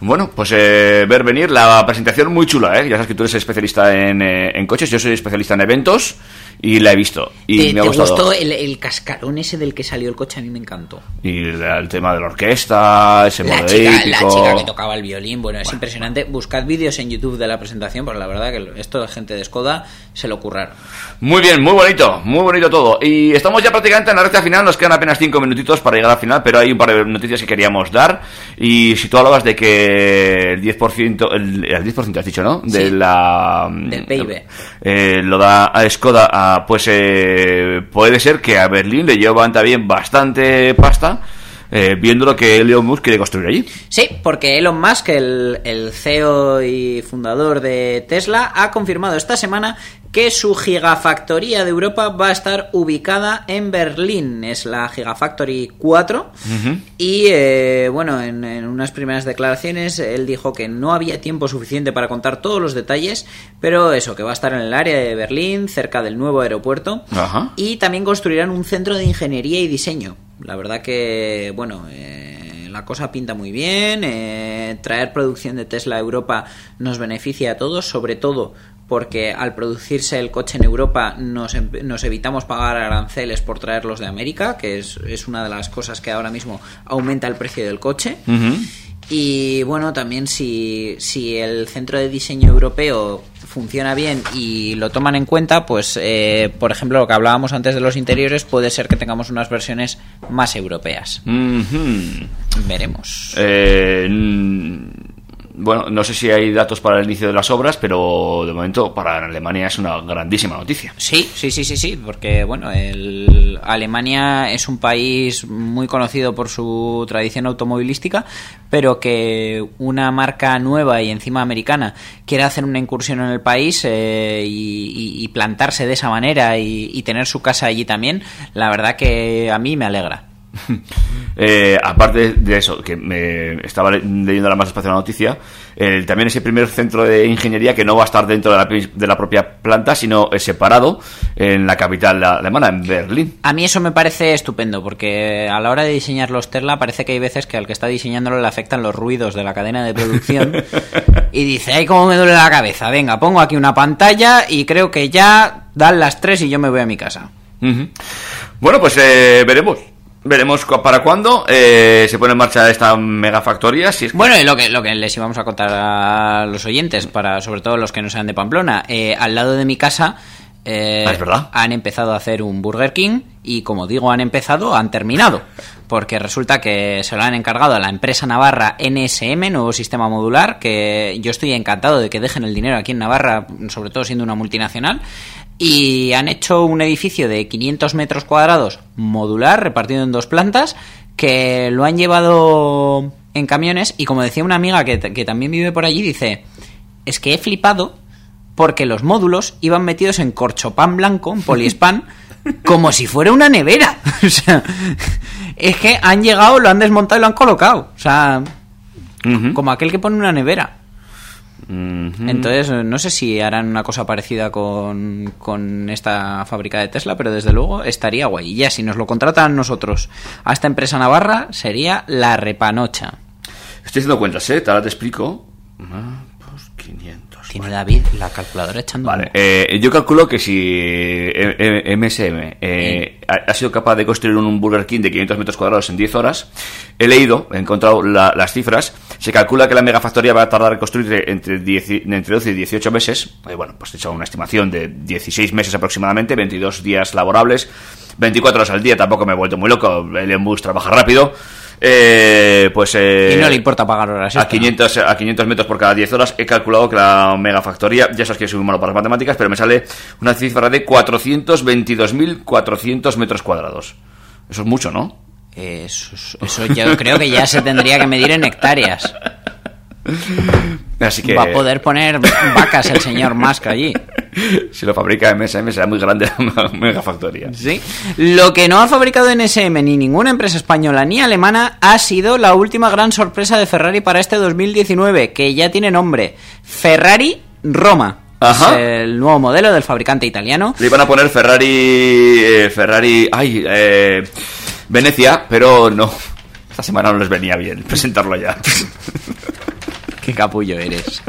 Bueno, pues eh, ver venir la presentación muy chula, ¿eh? Ya sabes que tú eres especialista en, eh, en coches, yo soy especialista en eventos y la he visto. Y ¿Te, me ha te gustado. gustó el, el cascarón ese del que salió el coche? A mí me encantó. Y el tema de la orquesta, ese La chica, la chica que tocaba el violín, bueno, es impresionante. Buscad vídeos en YouTube de la presentación, porque la verdad que esto de gente de Skoda se lo curraron. Muy bien, muy bonito, muy bonito todo. Y estamos ya prácticamente en la recta final, nos quedan apenas 5 minutitos para llegar al final, pero hay un par de noticias que queríamos dar. Y si tú hablabas de que el 10%, el, el 10% has dicho, ¿no? De Sí. la... Del PIB. eh, lo da a Skoda, a, pues eh, puede ser que a Berlín le llevan también bastante pasta, eh, viendo lo que Elon Musk quiere construir allí. Sí, porque Elon Musk, el, el CEO y fundador de Tesla, ha confirmado esta semana que su gigafactoría de Europa va a estar ubicada en Berlín. Es la Gigafactory 4. Y eh, bueno, en, en unas primeras declaraciones él dijo que no había tiempo suficiente para contar todos los detalles, pero eso, que va a estar en el área de Berlín, cerca del nuevo aeropuerto. Y también construirán un centro de ingeniería y diseño. La verdad que, bueno, eh, la cosa pinta muy bien. eh, traer producción de Tesla a Europa nos beneficia a todos, sobre todo porque al producirse el coche en Europa nos, em- nos evitamos pagar aranceles por traerlos de América, que es, es una de las cosas que ahora mismo aumenta el precio del coche. Y bueno, también si, si el centro de diseño europeo funciona bien y lo toman en cuenta, pues eh, por ejemplo lo que hablábamos antes de los interiores, puede ser que tengamos unas versiones más europeas. Veremos. Eh, bueno, no sé si hay datos para el inicio de las obras, pero de momento para Alemania es una grandísima noticia. Sí, sí, sí, sí, sí, porque bueno, el, Alemania es un país muy conocido por su tradición automovilística, pero que una marca nueva y encima americana quiera hacer una incursión en el país eh, y, plantarse de esa manera y, y tener su casa allí también, la verdad que a mí me alegra. Eh, aparte de eso, que me estaba le- leyendo la más despacio la noticia, eh, también ese primer centro de ingeniería que no va a estar dentro de la, pi- de la propia planta, sino eh, separado en la capital alemana, en Berlín. A mí eso me parece estupendo, porque a la hora de diseñar los Tesla parece que hay veces que al que está diseñándolo le afectan los ruidos de la cadena de producción y dice, ay, cómo me duele la cabeza, venga, pongo aquí una pantalla y creo que ya dan las tres y yo me voy a mi casa. Bueno, pues eh, veremos. Veremos para cuándo eh, se pone en marcha esta megafactoría. Si es que- Bueno, y lo que, lo que les íbamos a contar a los oyentes, para sobre todo los que no sean de Pamplona, eh, al lado de mi casa eh, Ah, es verdad. han empezado a hacer un Burger King y como digo han empezado, han terminado. Porque resulta que se lo han encargado a la empresa navarra NSM, nuevo sistema modular, que yo estoy encantado de que dejen el dinero aquí en Navarra, sobre todo siendo una multinacional. Y han hecho un edificio de 500 metros cuadrados modular, repartido en dos plantas, que lo han llevado en camiones. Y como decía una amiga que, que también vive por allí, dice: Es que he flipado porque los módulos iban metidos en corchopán blanco, en poliespan, como si fuera una nevera. O sea, es que han llegado, lo han desmontado y lo han colocado. O sea, como aquel que pone una nevera. Entonces, no sé si harán una cosa parecida con, con esta fábrica de Tesla, pero desde luego estaría guay. Y ya, si nos lo contratan nosotros a esta empresa navarra, sería la repanocha. Estoy haciendo cuentas, ¿eh? Ahora te explico. Ah, pues 500. Tiene David la calculadora echando. Vale, eh, yo calculo que si eh, eh, MSM eh, ha, sido capaz de construir un Burger King de 500 metros cuadrados en 10 horas, he leído, he encontrado la- las cifras, se calcula que la megafactoría va a tardar en construir entre, 10 y- entre 12 y 18 meses, eh, bueno, pues he hecho una estimación de 16 meses aproximadamente, 22 días laborables, 24 horas al día, tampoco me he vuelto muy loco. El Embus trabaja rápido. Eh, pues eh, Y no le importa pagar horas. a extra. 500, a 500 metros por cada 10 horas he calculado que la megafactoría, ya sabes que soy muy malo para las matemáticas, pero me sale una cifra de 422.400 metros cuadrados. Eso es mucho, ¿no? Eso, eso yo creo que ya se tendría que medir en hectáreas. Así que Va a poder poner vacas el señor Musk allí. si lo fabrica MSM será muy grande la megafactoría. Sí. Lo que no ha fabricado NSM ni ninguna empresa española ni alemana ha sido la última gran sorpresa de Ferrari para este 2019, que ya tiene nombre. Ferrari Roma. Ajá. Es el nuevo modelo del fabricante italiano. Le iban a poner Ferrari. eh, Ferrari. Ay, eh, Venecia, pero no. Esta semana no les venía bien presentarlo ya. Qué capullo eres.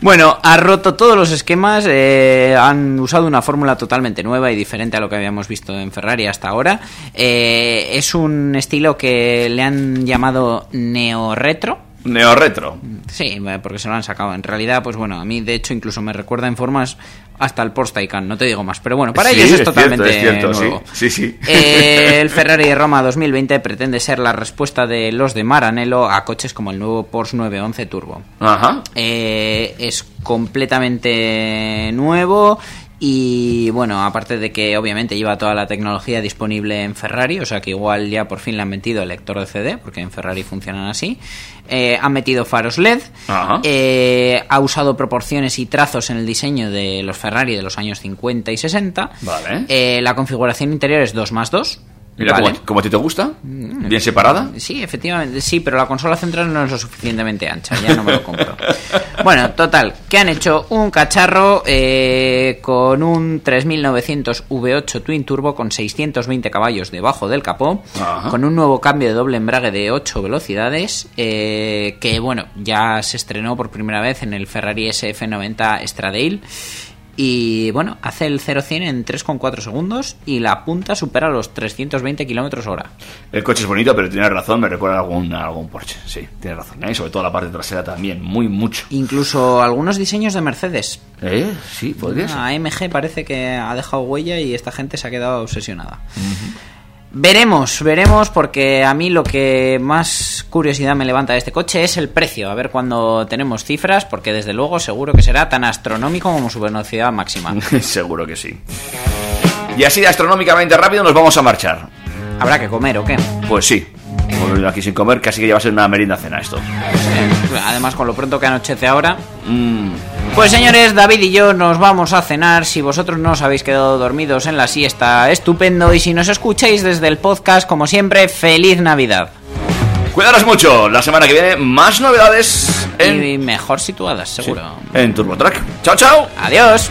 Bueno, ha roto todos los esquemas, eh, han usado una fórmula totalmente nueva y diferente a lo que habíamos visto en Ferrari hasta ahora. Eh, es un estilo que le han llamado neo-retro. Neo-retro. Sí, porque se lo han sacado. En realidad, pues bueno, a mí de hecho incluso me recuerda en formas hasta el Porsche Taycan, no te digo más. Pero bueno, para Sí, ellos es cierto, totalmente es cierto, nuevo. Sí, sí. sí. Eh, el Ferrari de Roma 2020 pretende ser la respuesta de los de Maranello a coches como el nuevo Porsche 911 Turbo. Ajá. Eh, es completamente nuevo y bueno, aparte de que obviamente lleva toda la tecnología disponible en Ferrari, o sea que igual ya por fin le han metido el lector de CD, porque en Ferrari funcionan así. Eh, han metido faros LED, eh, ha usado proporciones y trazos en el diseño de los Ferrari de los años 50 y 60. Vale. Eh, la configuración interior es 2 más 2. Mira, ¿vale? como, como a ti te gusta. Bien separada. Sí, efectivamente, sí, pero la consola central no es lo suficientemente ancha, ya no me lo compro. bueno, total, que han hecho un cacharro eh, con un 3900 V8 Twin Turbo con 620 caballos debajo del capó, Ajá. con un nuevo cambio de doble embrague de 8 velocidades, eh, que bueno, ya se estrenó por primera vez en el Ferrari SF90 Stradale. Y bueno, hace el 0-100 en 3,4 segundos y la punta supera los 320 kilómetros hora. El coche es bonito, pero tiene razón, me recuerda a algún, a algún Porsche. Sí, tiene razón. ¿eh? Y sobre todo la parte trasera también, muy mucho. Incluso algunos diseños de Mercedes. ¿Eh? Sí, podría ser. AMG parece que ha dejado huella y esta gente se ha quedado obsesionada. Veremos, veremos, porque a mí lo que más curiosidad me levanta de este coche es el precio. A ver cuando tenemos cifras, porque desde luego seguro que será tan astronómico como su velocidad máxima. Seguro que sí. Y así de astronómicamente rápido nos vamos a marchar. ¿Habrá que comer o qué? Pues sí. Volver aquí sin comer, casi que ya va a ser una merienda cena esto. Además, con lo pronto que anochece ahora. Mm, Pues señores, David y yo nos vamos a cenar. Si vosotros no os habéis quedado dormidos en la siesta, estupendo. Y si nos escucháis desde el podcast, como siempre, feliz Navidad. Cuidaros mucho. La semana que viene, más novedades en, Y mejor situadas, seguro. en TurboTrack. Chao, chao. Adiós.